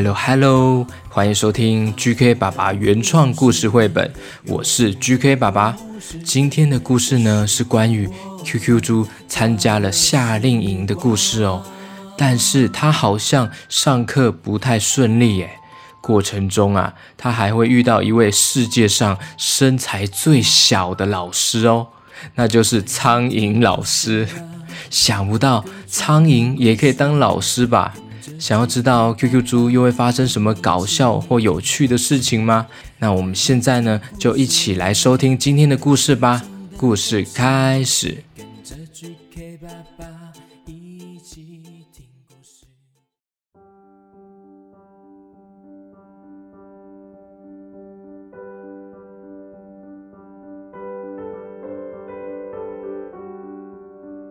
Hello，Hello，欢迎收听 GK 爸爸原创故事绘本，我是 GK 爸爸。今天的故事呢，是关于 QQ 猪参加了夏令营的故事哦，但是他好像上课不太顺利耶。过程中啊，他还会遇到一位世界上身材最小的老师哦，那就是苍蝇老师。想不到苍蝇也可以当老师吧？想要知道 QQ 猪又会发生什么搞笑或有趣的事情吗？那我们现在呢，就一起来收听今天的故事吧。故事开始。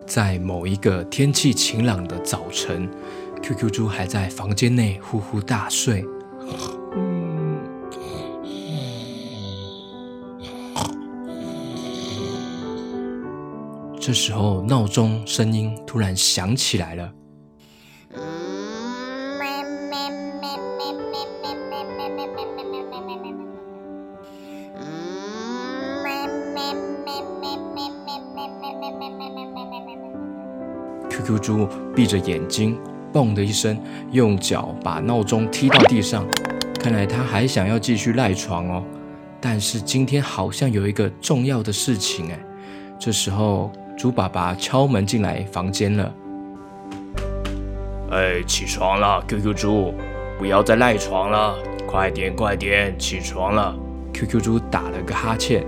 在某一个天气晴朗的早晨，QQ 猪还在房间内呼呼大睡。这时候，闹钟声音突然响起来了。QQ 猪闭着眼睛，嘣的一声，用脚把闹钟踢到地上。看来他还想要继续赖床哦。但是今天好像有一个重要的事情哎。这时候，猪爸爸敲门进来房间了。哎，起床了，QQ 猪，不要再赖床了，快点快点，起床了。QQ 猪打了个哈欠，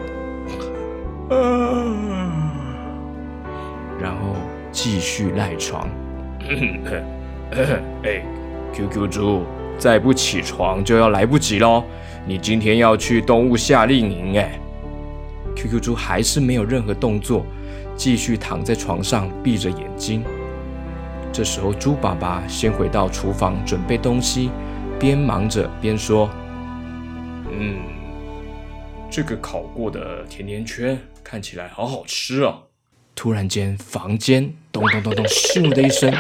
然后。继续赖床。哎，QQ 猪，再不起床就要来不及喽！你今天要去动物夏令营哎。QQ 猪还是没有任何动作，继续躺在床上闭着眼睛。这时候，猪爸爸先回到厨房准备东西，边忙着边说：“嗯，这个烤过的甜甜圈看起来好好吃啊。”突然间，房间咚咚咚咚，咻的一声，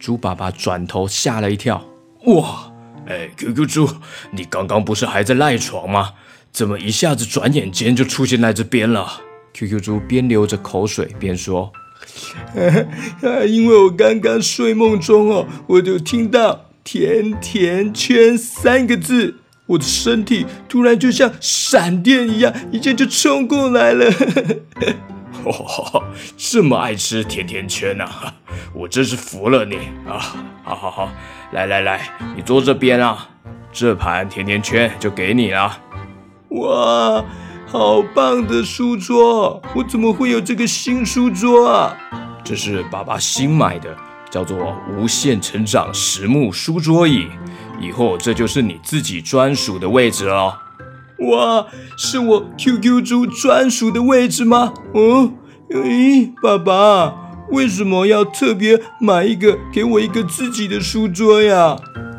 猪爸爸转头吓了一跳。哇！哎，QQ 猪，你刚刚不是还在赖床吗？怎么一下子转眼间就出现在这边了？QQ 猪边流着口水边说：“因为我刚刚睡梦中哦，我就听到‘甜甜圈’三个字，我的身体突然就像闪电一样，一下就冲过来了。” 哦，这么爱吃甜甜圈呐、啊！我真是服了你啊！好好好，来来来，你坐这边啊，这盘甜甜圈就给你了。哇，好棒的书桌！我怎么会有这个新书桌啊？这是爸爸新买的，叫做“无限成长实木书桌椅”，以后这就是你自己专属的位置了。哇，是我 QQ 猪专属的位置吗？哦，咦，爸爸，为什么要特别买一个给我一个自己的书桌呀？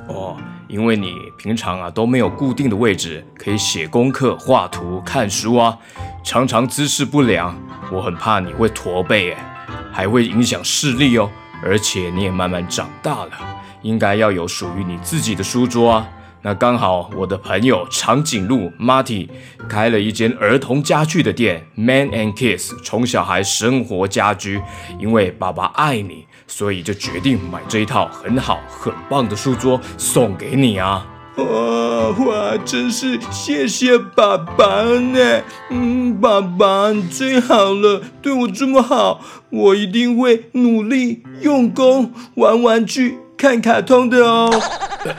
哦，因为你平常啊都没有固定的位置可以写功课、画图、看书啊，常常姿势不良，我很怕你会驼背，哎，还会影响视力哦。而且你也慢慢长大了，应该要有属于你自己的书桌啊。那刚好，我的朋友长颈鹿 Marty 开了一间儿童家具的店，Man and Kids 宠小孩生活家居。因为爸爸爱你，所以就决定买这一套很好很棒的书桌送给你啊！哇哇，真是谢谢爸爸呢！嗯，爸爸你最好了，对我这么好，我一定会努力用功玩玩具。看卡通的哦，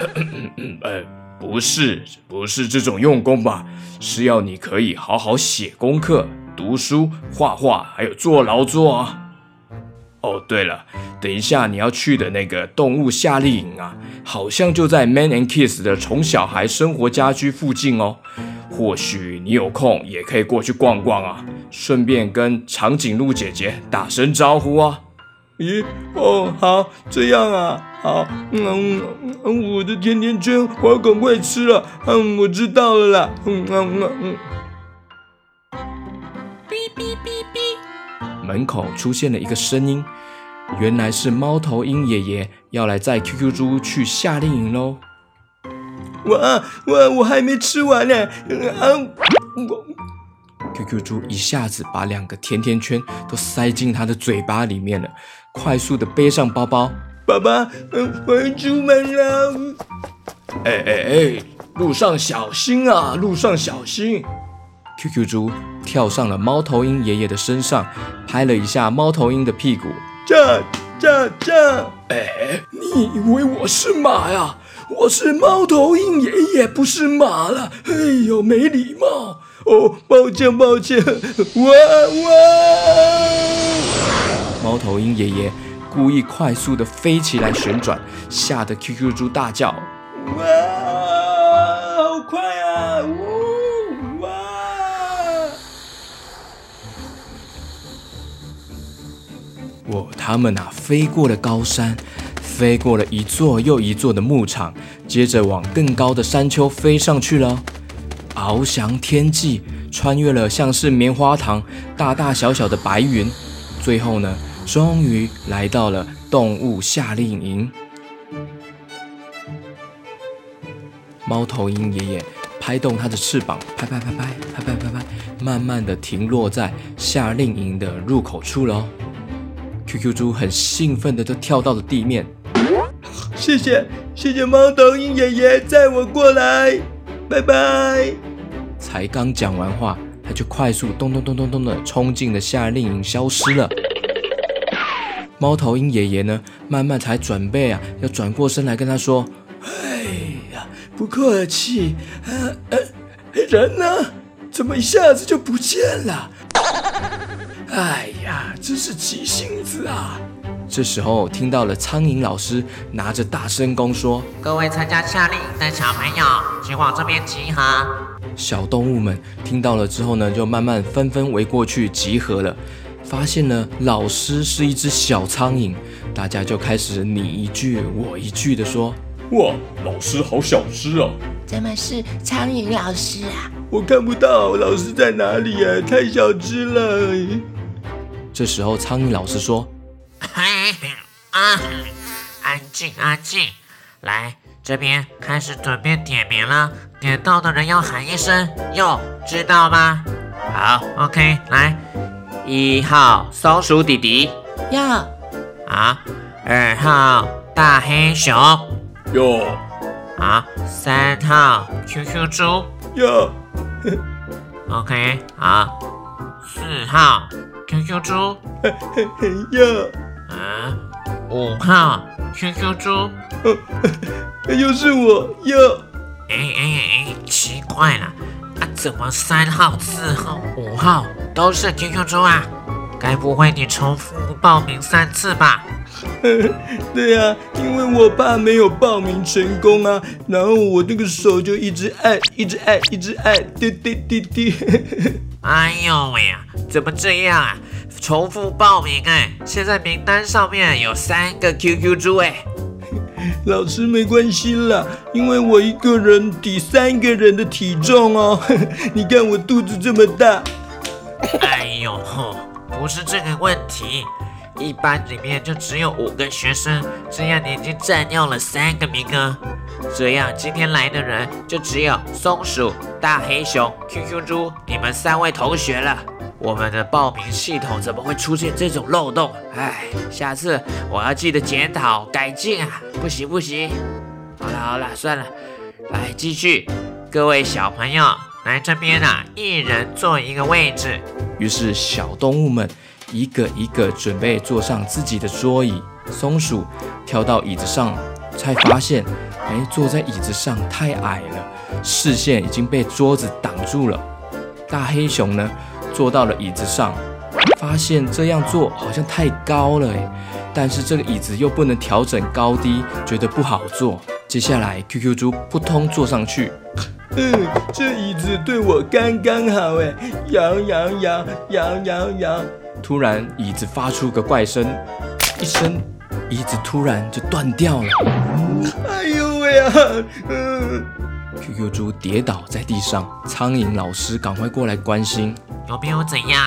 呃，不是，不是这种用功吧？是要你可以好好写功课、读书、画画，还有做劳作啊。哦，对了，等一下你要去的那个动物夏令营啊，好像就在 Man and Kids 的宠小孩生活家居附近哦。或许你有空也可以过去逛逛啊，顺便跟长颈鹿姐姐打声招呼啊。咦，哦，好，这样啊，好，嗯嗯，我的甜甜圈我要赶快吃了，嗯，我知道了啦，嗯嗯嗯嗯。哔哔哔哔，门口出现了一个声音，原来是猫头鹰爷爷要来载 QQ 猪去夏令营喽。哇哇，我还没吃完呢，啊，我。QQ 猪一下子把两个甜甜圈都塞进他的嘴巴里面了，快速的背上包包。爸爸，嗯，我要出门了。哎哎哎，路上小心啊，路上小心。QQ 猪跳上了猫头鹰爷爷的身上，拍了一下猫头鹰的屁股。这这这，哎，你以为我是马呀？我是猫头鹰爷爷，不是马了。哎呦，没礼貌。哦，抱歉抱歉，哇哇！猫头鹰爷爷故意快速的飞起来旋转，吓得 QQ 猪大叫：哇，好快啊！呜哇！哦，他们啊，飞过了高山，飞过了一座又一座的牧场，接着往更高的山丘飞上去了。翱翔天际，穿越了像是棉花糖大大小小的白云，最后呢，终于来到了动物夏令营。猫头鹰爷爷拍动它的翅膀，拍拍拍拍拍拍拍拍，慢慢的停落在夏令营的入口处喽。QQ 猪很兴奋的就跳到了地面，谢谢谢谢猫头鹰爷爷载我过来，拜拜。才刚讲完话，他就快速咚咚咚咚咚的冲进了夏令营，消失了。猫头鹰爷爷呢，慢慢才准备啊，要转过身来跟他说：“哎呀，不客气。呃呃，人呢？怎么一下子就不见了？哎呀，真是急性子啊！”这时候听到了苍蝇老师拿着大声公说：“各位参加夏令营的小朋友，请往这边集合。”小动物们听到了之后呢，就慢慢纷纷围过去集合了。发现呢老师是一只小苍蝇，大家就开始你一句我一句的说：“哇，老师好小只啊！怎么是苍蝇老师啊？我看不到老师在哪里啊，太小只了。”这时候苍蝇老师说。嘿，啊，安静，安静，来这边开始准备点名了。点到的人要喊一声“哟”，知道吗？好，OK，来，一号松鼠弟弟，哟，啊，二号大黑熊，哟，啊，三号 QQ 猪，哟，OK，好，四号 QQ 猪，嘿嘿嘿，哟。啊，五号 QQ 猪，又是我又！哎哎哎，奇怪了，啊，怎么三号、四号、五号都是 QQ 猪啊？该不会你重复报名三次吧？对呀、啊，因为我怕没有报名成功啊，然后我那个手就一直按，一直按，一直按，滴滴滴滴。哎呦喂呀，怎么这样啊？重复报名哎！现在名单上面有三个 QQ 猪哎。老师没关系啦，因为我一个人抵三个人的体重哦。你看我肚子这么大。哎呦吼，不是这个问题，一班里面就只有五个学生，这样你已经占用了三个名额。这样今天来的人就只有松鼠、大黑熊、QQ 猪，你们三位同学了。我们的报名系统怎么会出现这种漏洞？哎，下次我要记得检讨改进啊！不行不行，好了好了，算了，来继续，各位小朋友来这边啊，一人坐一个位置。于是小动物们一个一个准备坐上自己的桌椅。松鼠跳到椅子上，才发现，哎，坐在椅子上太矮了，视线已经被桌子挡住了。大黑熊呢？坐到了椅子上，发现这样做好像太高了诶，但是这个椅子又不能调整高低，觉得不好坐。接下来，QQ 猪扑通坐上去。嗯，这椅子对我刚刚好哎，摇摇摇摇摇摇。突然，椅子发出个怪声，一声，椅子突然就断掉了。哎呦喂啊！嗯，QQ 猪跌倒在地上，苍蝇老师赶快过来关心，有没有怎样？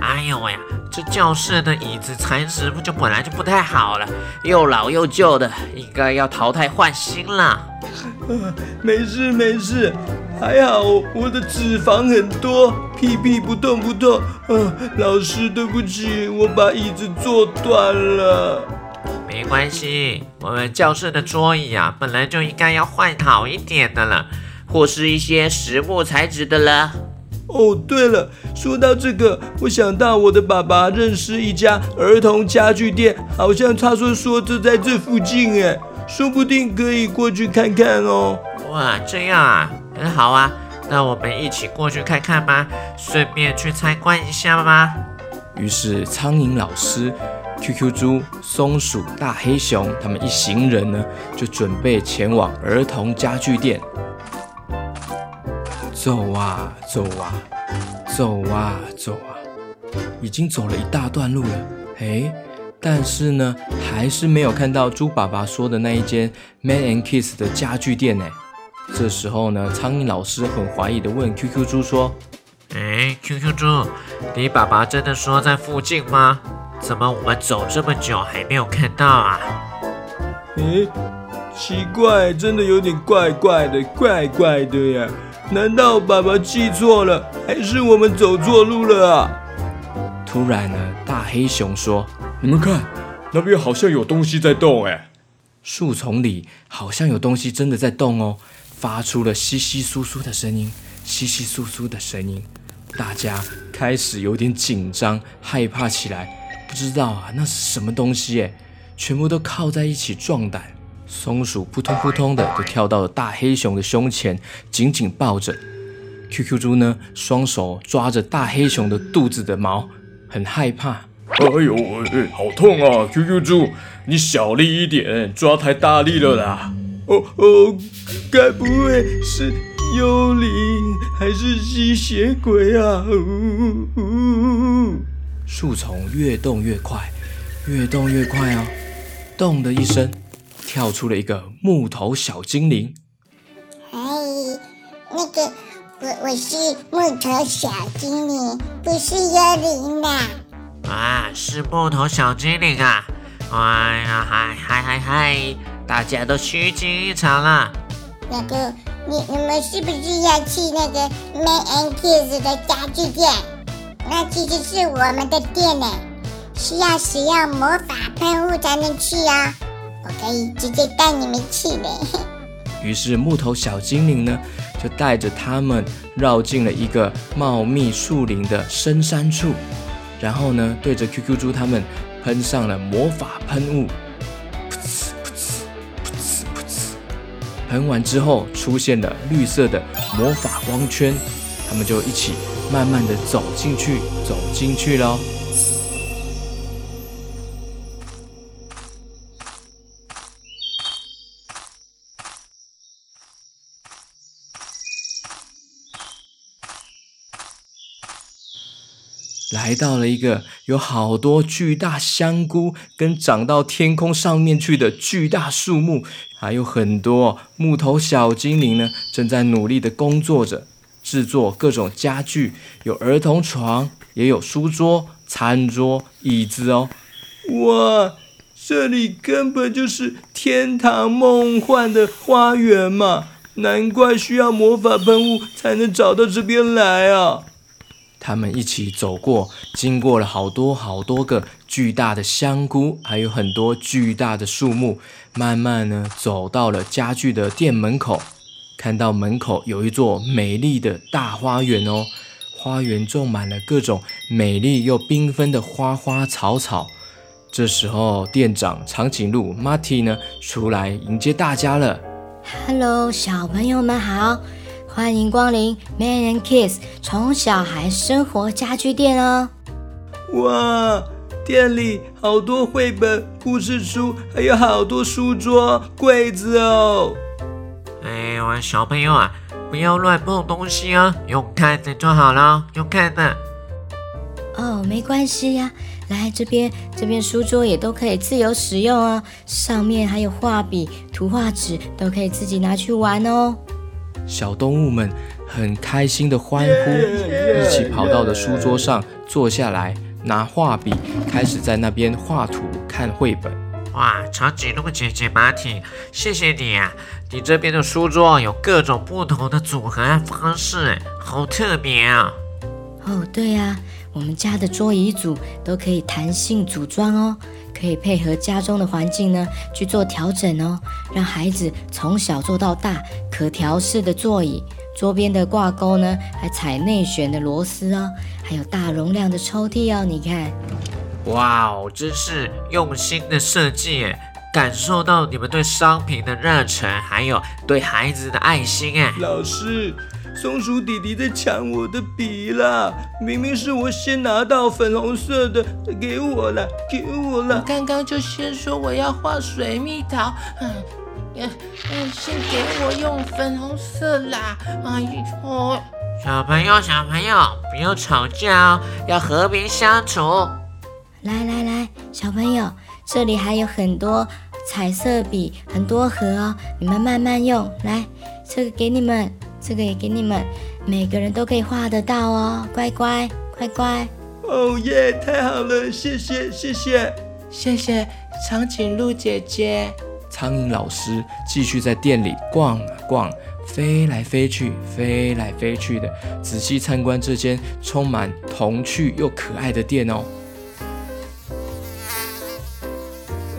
哎呦喂呀，这教室的椅子材质不就本来就不太好了，又老又旧的，应该要淘汰换新了。啊，没事没事，还好我的脂肪很多，屁屁不痛不痛。呃，老师对不起，我把椅子坐断了。没关系，我们教室的桌椅啊，本来就应该要换好一点的了，或是一些实木材质的了。哦，对了，说到这个，我想到我的爸爸认识一家儿童家具店，好像他说说就在这附近，哎。说不定可以过去看看哦。哇，这样啊，很好啊，那我们一起过去看看吧，顺便去参观一下吧。于是，苍蝇老师、QQ 猪、松鼠、大黑熊他们一行人呢，就准备前往儿童家具店。走啊走啊，走啊走啊，已经走了一大段路了。诶。但是呢，还是没有看到猪爸爸说的那一间 Man and Kids 的家具店呢。这时候呢，苍蝇老师很怀疑的问 QQ 猪说：“哎，QQ 猪，你爸爸真的说在附近吗？怎么我们走这么久还没有看到啊？”哎，奇怪，真的有点怪怪的，怪怪的呀。难道爸爸记错了，还是我们走错路了啊？突然呢，大黑熊说。你们看，那边好像有东西在动哎！树丛里好像有东西真的在动哦，发出了窸窸窣窣的声音，窸窸窣窣的声音。大家开始有点紧张、害怕起来，不知道啊，那是什么东西哎？全部都靠在一起壮胆。松鼠扑通扑通的就跳到了大黑熊的胸前，紧紧抱着。QQ 猪呢，双手抓着大黑熊的肚子的毛，很害怕。哎呦，哎，好痛啊！QQ 猪，你小力一点，抓太大力了啦！哦哦，该不会是幽灵还是吸血鬼啊？呜呜！树丛越动越快，越动越快哦！咚的一声，跳出了一个木头小精灵。哎，那个，我我是木头小精灵，不是幽灵啦。啊，是木头小精灵啊！哎呀，嗨嗨嗨嗨，大家都虚惊一场了。那个，你你们是不是要去那个 Man and Kids 的家具店？那其实是我们的店呢，需要使用魔法喷雾才能去啊、哦。我可以直接带你们去的。于是木头小精灵呢，就带着他们绕进了一个茂密树林的深山处。然后呢，对着 QQ 猪他们喷上了魔法喷雾，噗呲噗呲噗呲噗呲，喷完之后出现了绿色的魔法光圈，他们就一起慢慢的走进去，走进去喽。来到了一个有好多巨大香菇跟长到天空上面去的巨大树木，还有很多木头小精灵呢，正在努力的工作着，制作各种家具，有儿童床，也有书桌、餐桌、椅子哦。哇，这里根本就是天堂梦幻的花园嘛！难怪需要魔法喷雾才能找到这边来啊！他们一起走过，经过了好多好多个巨大的香菇，还有很多巨大的树木，慢慢呢走到了家具的店门口，看到门口有一座美丽的大花园哦，花园种满了各种美丽又缤纷的花花草草。这时候，店长长颈鹿 Marty 呢出来迎接大家了。Hello，小朋友们好。欢迎光临 Man and Kids 宠小孩生活家具店哦！哇，店里好多绘本、故事书，还有好多书桌、柜子哦。哎呦，小朋友啊，不要乱碰东西哦，用看的就好了，用看的。哦，没关系呀，来这边，这边书桌也都可以自由使用哦，上面还有画笔、图画纸，都可以自己拿去玩哦。小动物们很开心的欢呼，一起跑到了书桌上坐下来，拿画笔开始在那边画图、看绘本。哇，长颈鹿姐姐马挺，谢谢你啊！你这边的书桌有各种不同的组合方式，好特别啊！哦，对呀，我们家的桌椅组都可以弹性组装哦，可以配合家中的环境呢去做调整哦，让孩子从小坐到大，可调式的座椅，桌边的挂钩呢还采内旋的螺丝哦，还有大容量的抽屉哦，你看，哇哦，真是用心的设计耶，感受到你们对商品的热忱，还有对孩子的爱心哎，老师。松鼠弟弟在抢我的笔啦！明明是我先拿到粉红色的，给我了，给我了。我刚刚就先说我要画水蜜桃，嗯嗯嗯，先给我用粉红色啦！哎呦，小朋友小朋友不要吵架哦，要和平相处。来来来，小朋友，这里还有很多彩色笔，很多盒哦，你们慢慢用。来，这个给你们。这个也给你们，每个人都可以画得到哦，乖乖，乖乖。哦耶，太好了，谢谢，谢谢，谢谢长颈鹿姐姐。苍蝇老师继续在店里逛啊逛，飞来飞去，飞来飞去的，仔细参观这间充满童趣又可爱的店哦。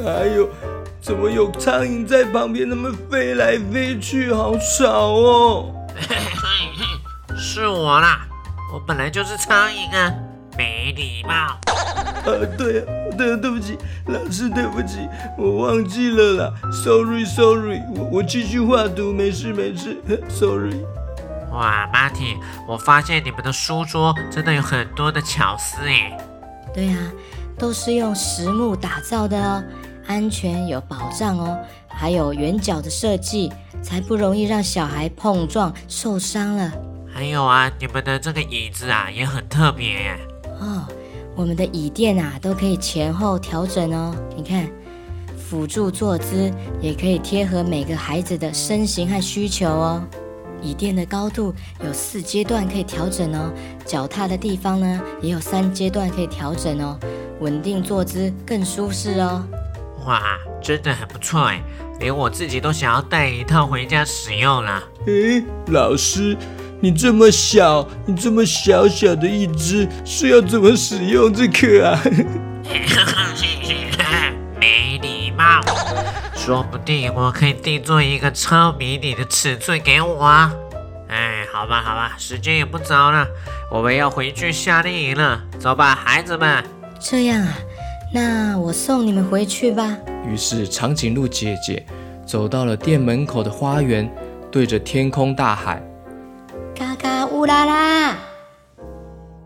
哎呦，怎么有苍蝇在旁边那么飞来飞去，好吵哦！是我啦，我本来就是苍蝇啊，没礼貌。呃、啊，对啊，对啊，对不起，老师，对不起，我忘记了啦，sorry，sorry，我我继续画图，没事没事，sorry。哇，马挺，我发现你们的书桌真的有很多的巧思耶。对啊，都是用实木打造的哦，安全有保障哦。还有圆角的设计，才不容易让小孩碰撞受伤了。还有啊，你们的这个椅子啊也很特别耶。哦，我们的椅垫啊都可以前后调整哦。你看，辅助坐姿也可以贴合每个孩子的身形和需求哦。椅垫的高度有四阶段可以调整哦，脚踏的地方呢也有三阶段可以调整哦，稳定坐姿更舒适哦。哇，真的很不错哎。连我自己都想要带一套回家使用了。诶，老师，你这么小，你这么小小的一只，是要怎么使用这个啊？没礼貌，说不定我可以定做一个超迷你的尺寸给我啊。哎，好吧，好吧，时间也不早了，我们要回去夏令营了。走吧，孩子们。这样啊，那我送你们回去吧。于是，长颈鹿姐姐走到了店门口的花园，对着天空大喊：“嘎嘎乌拉拉！”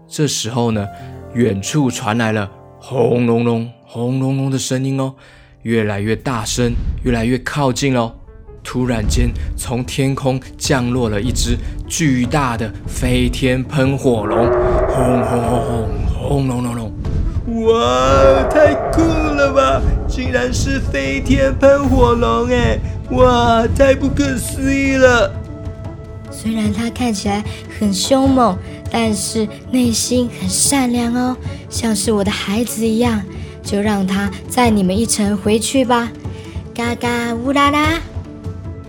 这时候呢，远处传来了轰隆隆、轰隆隆的声音哦，越来越大声，越来越靠近哦。突然间，从天空降落了一只巨大的飞天喷火龙，轰轰轰轰，轰隆隆隆。哇，太酷了吧！竟然是飞天喷火龙哎！哇，太不可思议了。虽然它看起来很凶猛，但是内心很善良哦，像是我的孩子一样。就让它载你们一程回去吧。嘎嘎乌拉拉！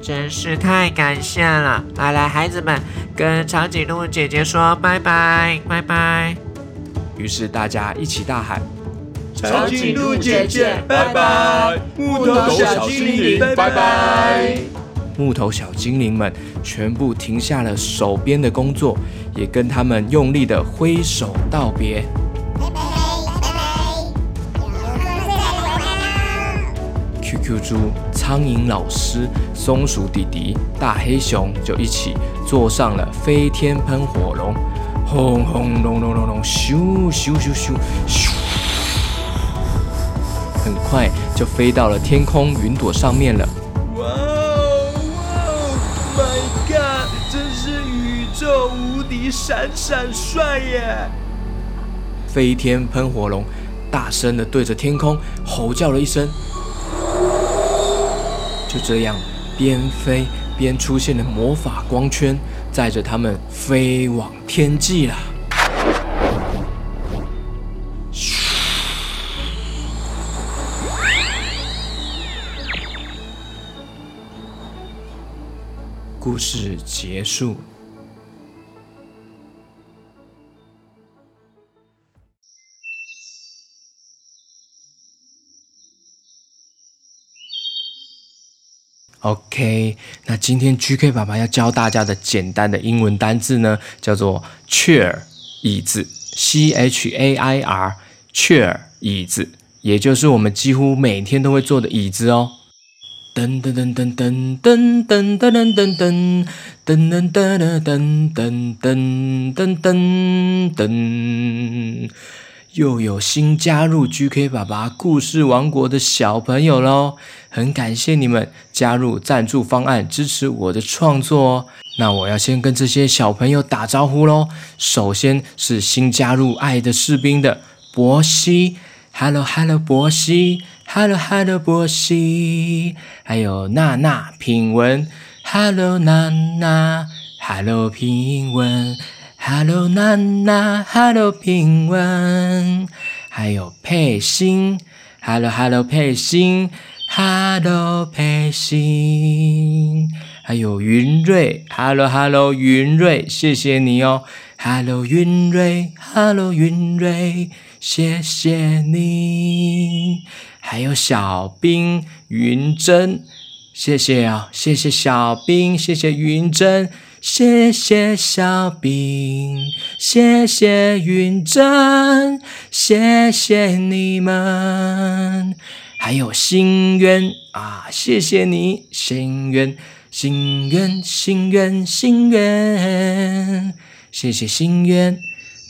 真是太感谢了！来来，孩子们，跟长颈鹿姐姐说拜拜，拜拜。于是大家一起大喊：“长颈鹿姐姐，拜拜！木头小精灵，拜拜！”木头小精灵们全部停下了手边的工作，也跟他们用力的挥手道别。拜拜拜拜！有空再来玩啦！QQ 猪、苍蝇老师、松鼠弟弟、大黑熊就一起坐上了飞天喷火龙。轰轰隆隆隆隆，咻咻咻咻咻！很快就飞到了天空云朵上面了。哇哦哇哦，My God！真是宇宙无敌闪闪帅耶！飞天喷火龙大声的对着天空吼叫了一声，就这样边飞边出现了魔法光圈，载着他们飞往天际了。故事结束。OK，那今天 GK 爸爸要教大家的简单的英文单字呢，叫做 chair 椅子，C H A I R chair 椅子，也就是我们几乎每天都会坐的椅子哦。噔噔噔噔噔噔噔噔噔噔噔噔噔噔噔噔噔噔噔，又有新加入 GK 爸爸故事王国的小朋友喽！很感谢你们加入赞助方案，支持我的创作哦。那我要先跟这些小朋友打招呼喽。首先是新加入爱的士兵的博西，Hello Hello 博西。Hello Hello 波西，还有娜娜品文，Hello 娜娜，Hello 品文，Hello 娜娜，Hello 品文，还有佩欣，Hello Hello 佩欣，Hello 佩欣，还有云瑞，Hello Hello 云瑞，谢谢你哦，Hello 云瑞，Hello 云瑞，谢谢你。还有小兵云珍，谢谢啊，谢谢小兵，谢谢云珍，谢谢小兵，谢谢云珍，谢谢你们。还有心愿啊，谢谢你，心愿，心愿，心愿，心愿，谢谢心愿。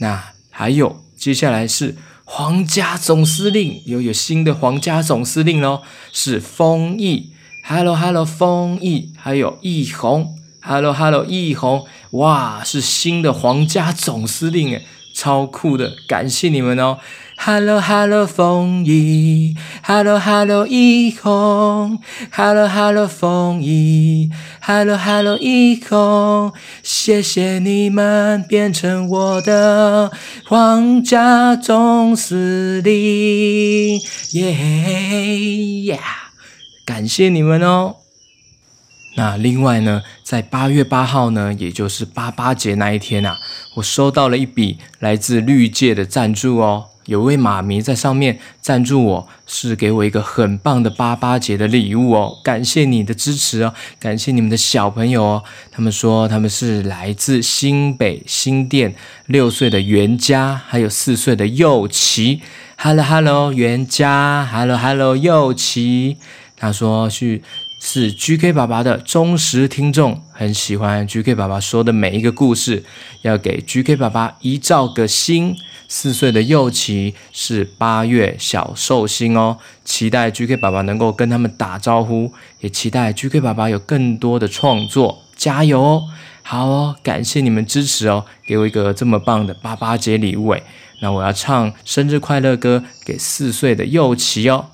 那还有，接下来是。皇家总司令又有新的皇家总司令喽，是丰毅，Hello Hello，丰毅，还有易红，Hello Hello，易红，哇，是新的皇家总司令诶，超酷的，感谢你们哦。Hello Hello，丰毅，Hello Hello，易红，Hello Hello，丰毅，Hello Hello，易红，谢谢你们变成我的皇家总司令，耶呀！感谢你们哦。那另外呢，在八月八号呢，也就是八八节那一天啊，我收到了一笔来自绿界的赞助哦。有位妈咪在上面赞助我，是给我一个很棒的八八节的礼物哦，感谢你的支持哦，感谢你们的小朋友哦。他们说他们是来自新北新店六岁的袁家，还有四岁的佑琪。Hello Hello，袁家，Hello Hello，佑琪。他说是是 GK 爸爸的忠实听众，很喜欢 GK 爸爸说的每一个故事，要给 GK 爸爸一兆个心。四岁的幼琪是八月小寿星哦，期待 GK 爸爸能够跟他们打招呼，也期待 GK 爸爸有更多的创作，加油哦！好哦，感谢你们支持哦，给我一个这么棒的八八节礼物诶，那我要唱生日快乐歌给四岁的幼琪哦。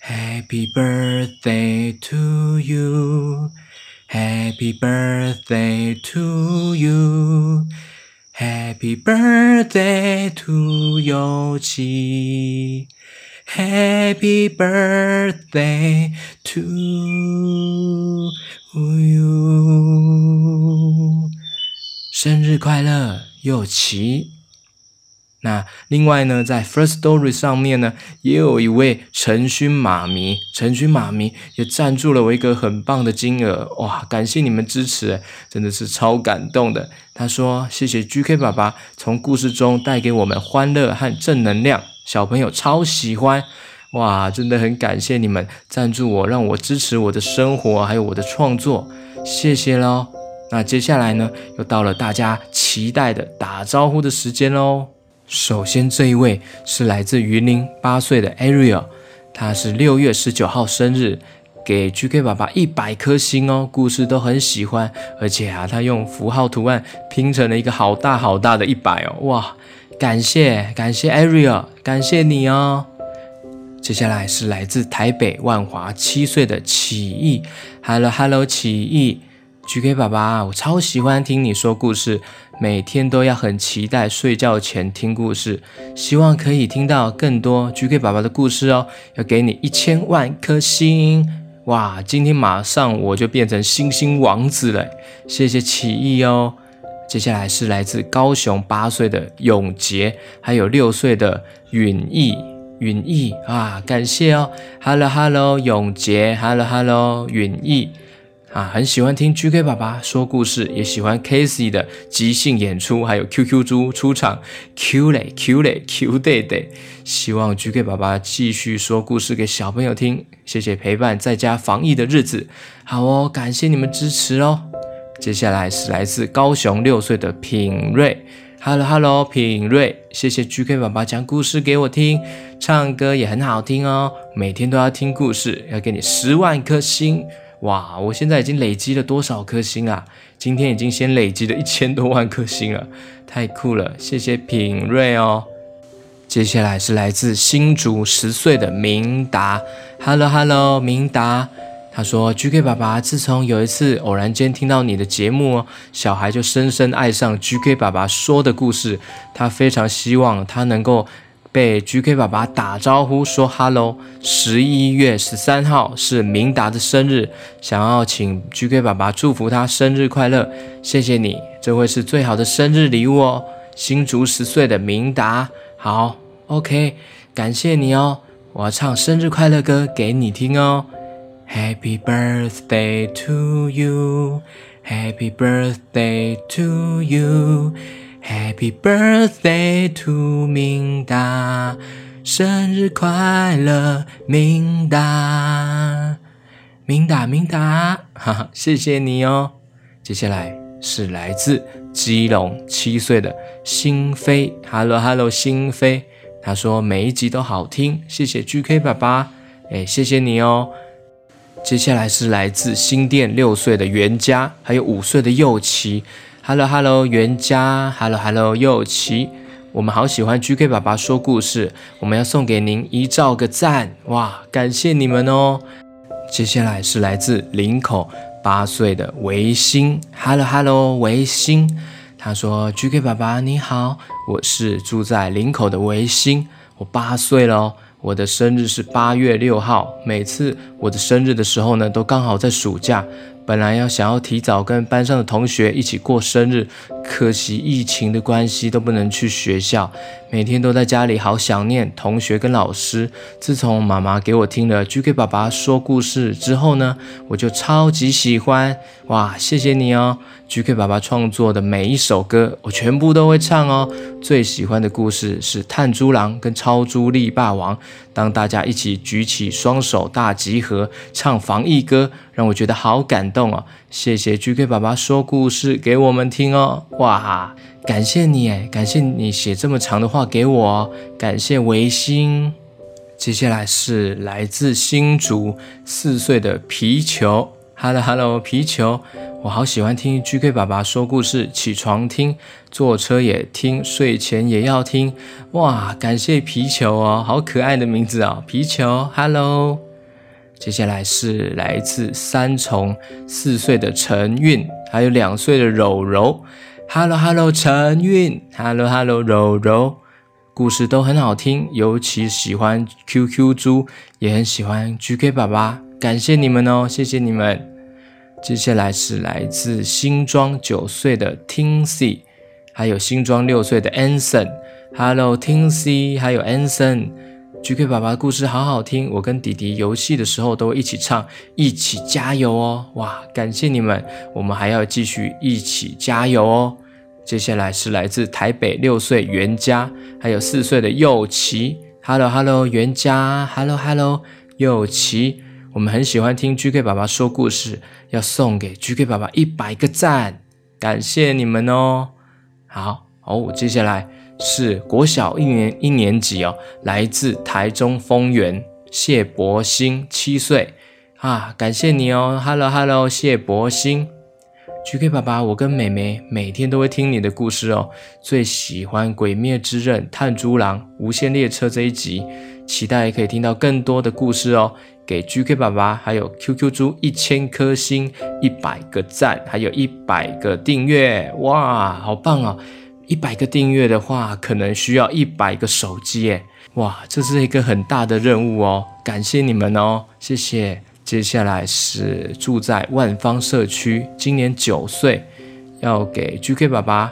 Happy birthday to you, Happy birthday to you. Happy birthday to 佑琪，Happy birthday to you，生日快乐，佑琪。 那另外呢，在 First Story 上面呢，也有一位陈勋妈咪，陈勋妈咪也赞助了我一个很棒的金额，哇，感谢你们支持，真的是超感动的。他说：“谢谢 GK 爸爸从故事中带给我们欢乐和正能量，小朋友超喜欢，哇，真的很感谢你们赞助我，让我支持我的生活还有我的创作，谢谢喽。那接下来呢，又到了大家期待的打招呼的时间喽。”首先这一位是来自榆林八岁的 Ariel，他是六月十九号生日。给 GK 爸爸一百颗星哦，故事都很喜欢，而且啊，他用符号图案拼成了一个好大好大的一百哦，哇，感谢感谢 Ariel，感谢你哦。接下来是来自台北万华七岁的启义，Hello Hello 启艺，GK 爸爸，我超喜欢听你说故事，每天都要很期待睡觉前听故事，希望可以听到更多 GK 爸爸的故事哦，要给你一千万颗星。哇，今天马上我就变成星星王子了，谢谢启艺哦。接下来是来自高雄八岁的永杰，还有六岁的允义，允义啊，感谢哦。Hello Hello，永杰，Hello Hello，允义。啊，很喜欢听 GK 爸爸说故事，也喜欢 Casey 的即兴演出，还有 QQ 猪出场，Q 嘞 Q 嘞 Q 弟弟，希望 GK 爸爸继续说故事给小朋友听，谢谢陪伴在家防疫的日子，好哦，感谢你们支持哦。接下来是来自高雄六岁的品瑞，Hello Hello，品瑞，谢谢 GK 爸爸讲故事给我听，唱歌也很好听哦，每天都要听故事，要给你十万颗星。哇，我现在已经累积了多少颗星啊？今天已经先累积了一千多万颗星了，太酷了！谢谢品瑞哦。接下来是来自新竹十岁的明达，Hello Hello，明达。他说：“GK 爸爸，自从有一次偶然间听到你的节目哦，小孩就深深爱上 GK 爸爸说的故事。他非常希望他能够。”被 GK 爸爸打招呼说 “hello”。十一月十三号是明达的生日，想要请 GK 爸爸祝福他生日快乐。谢谢你，这会是最好的生日礼物哦。新竹十岁的明达，好，OK，感谢你哦。我要唱生日快乐歌给你听哦。Happy birthday to you, Happy birthday to you. Happy birthday to 明达，生日快乐，明达，明达，明达，哈哈，谢谢你哦。接下来是来自基隆七岁的新飞，Hello Hello，新飞，他说每一集都好听，谢谢 GK 爸爸，哎，谢谢你哦。接下来是来自新店六岁的袁家，还有五岁的佑琪。Hello，Hello，袁家，Hello，Hello，佑琪，我们好喜欢 GK 爸爸说故事，我们要送给您一兆个赞，哇，感谢你们哦。接下来是来自林口八岁的维新，Hello，Hello，维新，他说 GK 爸爸你好，我是住在林口的维新，我八岁了哦。我的生日是八月六号，每次我的生日的时候呢，都刚好在暑假。本来要想要提早跟班上的同学一起过生日，可惜疫情的关系都不能去学校，每天都在家里，好想念同学跟老师。自从妈妈给我听了 GK 爸爸说故事之后呢，我就超级喜欢。哇，谢谢你哦，GK 爸爸创作的每一首歌我全部都会唱哦。最喜欢的故事是炭猪郎跟超猪力霸王。当大家一起举起双手大集合唱防疫歌，让我觉得好感动哦！谢谢 GK 爸爸说故事给我们听哦！哇，感谢你诶，感谢你写这么长的话给我，感谢维新。接下来是来自新竹四岁的皮球，Hello Hello 皮球。我好喜欢听 GK 爸爸说故事，起床听，坐车也听，睡前也要听。哇，感谢皮球哦，好可爱的名字、哦，皮球，Hello。接下来是来自三重四岁的陈韵，还有两岁的柔柔，Hello Hello 陈韵，Hello Hello 柔柔，故事都很好听，尤其喜欢 QQ 猪，也很喜欢 GK 爸爸，感谢你们哦，谢谢你们。接下来是来自新庄九岁的 Tinsy，还有新庄六岁的 Anson。Hello Tinsy，还有 Anson，GK 爸爸的故事好好听，我跟弟弟游戏的时候都会一起唱，一起加油哦！哇，感谢你们，我们还要继续一起加油哦。接下来是来自台北六岁袁家，还有四岁的佑琪。Hello Hello 袁家，Hello Hello 佑琪。我们很喜欢听 GK 爸爸说故事，要送给 GK 爸爸一百个赞，感谢你们哦。好，哦，接下来是国小一年一年级哦，来自台中丰原，谢博兴七岁啊，感谢你哦，Hello Hello，谢博兴，GK 爸爸，我跟妹妹每天都会听你的故事哦，最喜欢《鬼灭之刃》、炭珠狼、无限列车这一集，期待可以听到更多的故事哦。给 GK 爸爸还有 QQ 猪一千颗星、一百个赞，还有一百个订阅，哇，好棒哦！一百个订阅的话，可能需要一百个手机耶，哇，这是一个很大的任务哦，感谢你们哦，谢谢。接下来是住在万方社区，今年九岁，要给 GK 爸爸。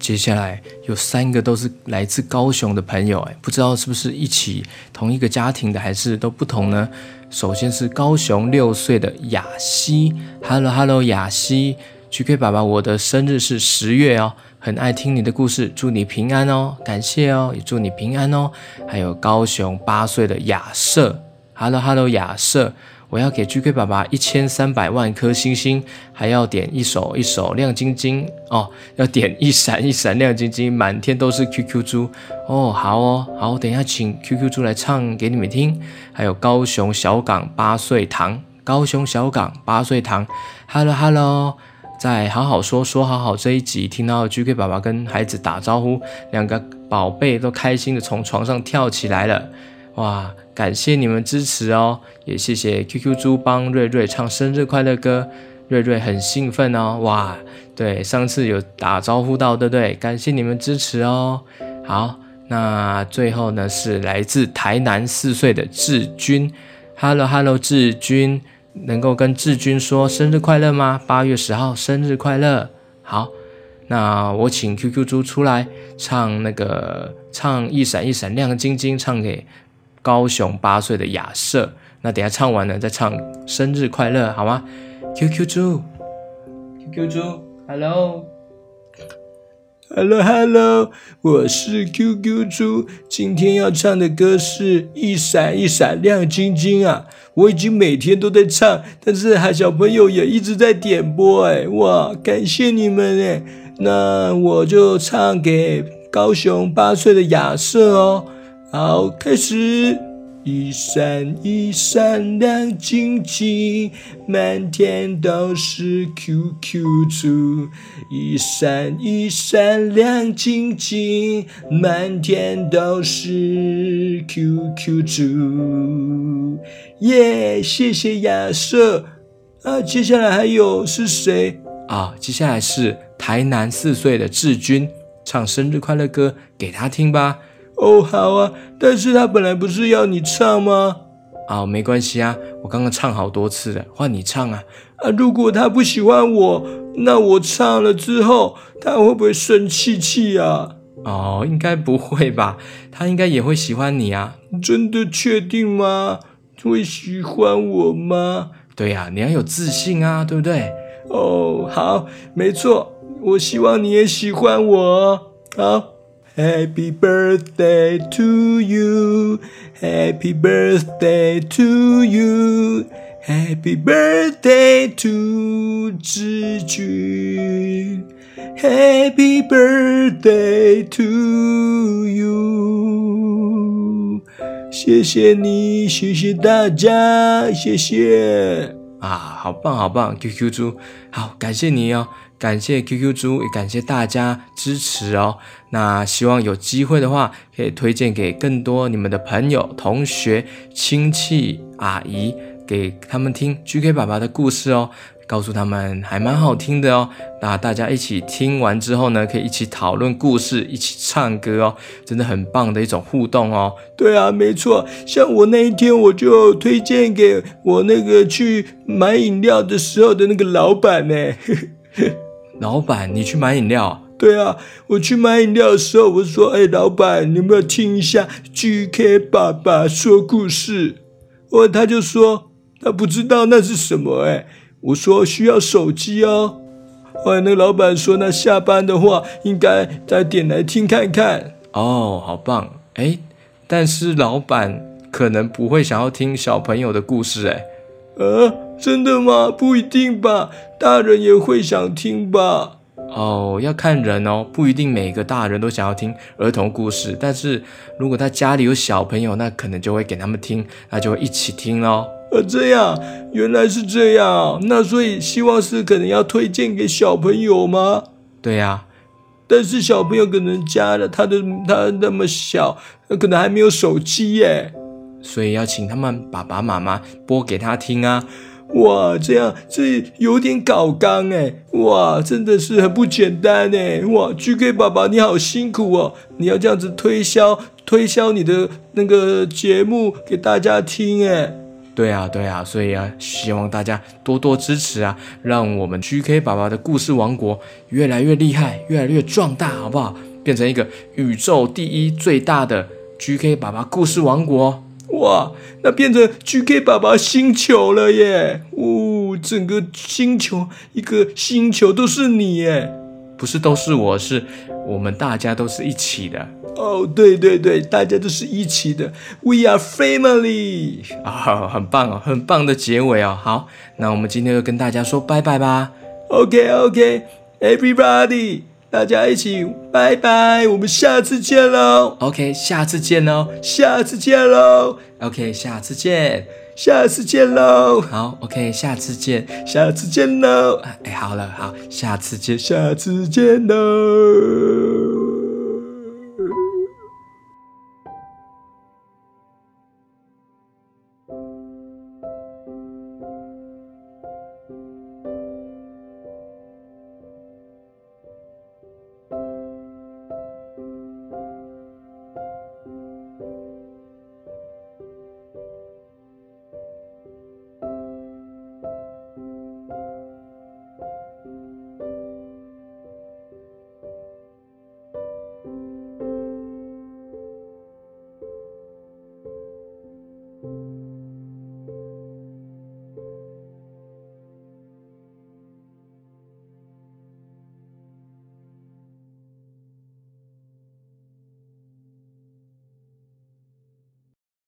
接下来有三个都是来自高雄的朋友，哎，不知道是不是一起同一个家庭的，还是都不同呢？首先是高雄六岁的雅西，Hello Hello，雅西，GK 爸爸，我的生日是十月哦，很爱听你的故事，祝你平安哦，感谢哦，也祝你平安哦。还有高雄八岁的亚瑟，Hello Hello，亚瑟。我要给 GK 爸爸一千三百万颗星星，还要点一首一首亮晶晶哦，要点一闪一闪亮晶晶，满天都是 QQ 猪哦，好哦，好，等一下请 QQ 猪来唱给你们听。还有高雄小港八岁堂，高雄小港八岁堂，Hello Hello，在好好说说好好这一集，听到 GK 爸爸跟孩子打招呼，两个宝贝都开心的从床上跳起来了。哇，感谢你们支持哦，也谢谢 QQ 猪帮瑞瑞唱生日快乐歌，瑞瑞很兴奋哦。哇，对，上次有打招呼到，对不对？感谢你们支持哦。好，那最后呢是来自台南四岁的志军，Hello Hello，志军，能够跟志军说生日快乐吗？八月十号生日快乐。好，那我请 QQ 猪出来唱那个唱一闪一闪亮晶晶，唱给。高雄八岁的亚瑟，那等下唱完了再唱生日快乐，好吗？QQ 猪，QQ 猪，Hello，Hello Hello，我是 QQ 猪，今天要唱的歌是一闪一闪亮晶晶啊！我已经每天都在唱，但是还小朋友也一直在点播，哎，哇，感谢你们哎！那我就唱给高雄八岁的亚瑟哦。好，开始！一闪一闪亮晶晶，满天都是 QQ 猪。一闪一闪亮晶晶，满天都是 QQ 猪。耶，谢谢亚瑟。啊，接下来还有是谁？啊，接下来是台南四岁的志军，唱生日快乐歌给他听吧。哦，好啊，但是他本来不是要你唱吗？啊，没关系啊，我刚刚唱好多次了，换你唱啊。啊，如果他不喜欢我，那我唱了之后，他会不会生气气啊？哦，应该不会吧，他应该也会喜欢你啊。真的确定吗？会喜欢我吗？对呀，你要有自信啊，对不对？哦，好，没错，我希望你也喜欢我。好。Happy birthday to you, Happy birthday to you, Happy birthday to 志军，Happy birthday to you。谢谢你，谢谢大家，谢谢啊，好棒好棒，QQ 猪，好，感谢你哦。 感谢 QQ 猪，也感谢大家支持哦。那希望有机会的话，可以推荐给更多你们的朋友、同学、亲戚、阿姨，给他们听 GK 爸爸的故事哦。告诉他们还蛮好听的哦。那大家一起听完之后呢，可以一起讨论故事，一起唱歌哦，真的很棒的一种互动哦。对啊，没错。像我那一天，我就推荐给我那个去买饮料的时候的那个老板呢。老板，你去买饮料？对啊，我去买饮料的时候，我说：“哎，老板，你有没有听一下 GK 爸爸说故事？”我他就说他不知道那是什么哎，我说需要手机哦。后来那个老板说，那下班的话应该再点来听看看。哦，好棒哎！但是老板可能不会想要听小朋友的故事哎。呃，真的吗？不一定吧，大人也会想听吧。哦，要看人哦，不一定每个大人都想要听儿童故事。但是如果他家里有小朋友，那可能就会给他们听，那就会一起听咯。呃，这样，原来是这样。那所以希望是可能要推荐给小朋友吗？对呀。但是小朋友可能家的他的他那么小，他可能还没有手机耶。所以要请他们爸爸妈妈播给他听啊。哇，这样这有点搞纲哎！哇，真的是很不简单哎！哇，GK 爸爸你好辛苦哦，你要这样子推销推销你的那个节目给大家听哎。对啊，对啊，所以啊，希望大家多多支持啊，让我们 GK 爸爸的故事王国越来越厉害，越来越壮大，好不好？变成一个宇宙第一最大的 GK 爸爸故事王国。哇，那变成 GK 爸爸星球了耶！呜、哦，整个星球一个星球都是你耶，不是都是我，是我们大家都是一起的。哦，对对对，大家都是一起的，We are family 啊、哦，很棒哦，很棒的结尾哦。好，那我们今天就跟大家说拜拜吧。OK OK，Everybody。大家一起拜拜，我们下次见喽。OK，下次见喽，下次见喽。OK，下次见，下次见喽。好，OK，下次见，下次见喽。哎，好了，好，下次见，下次见喽。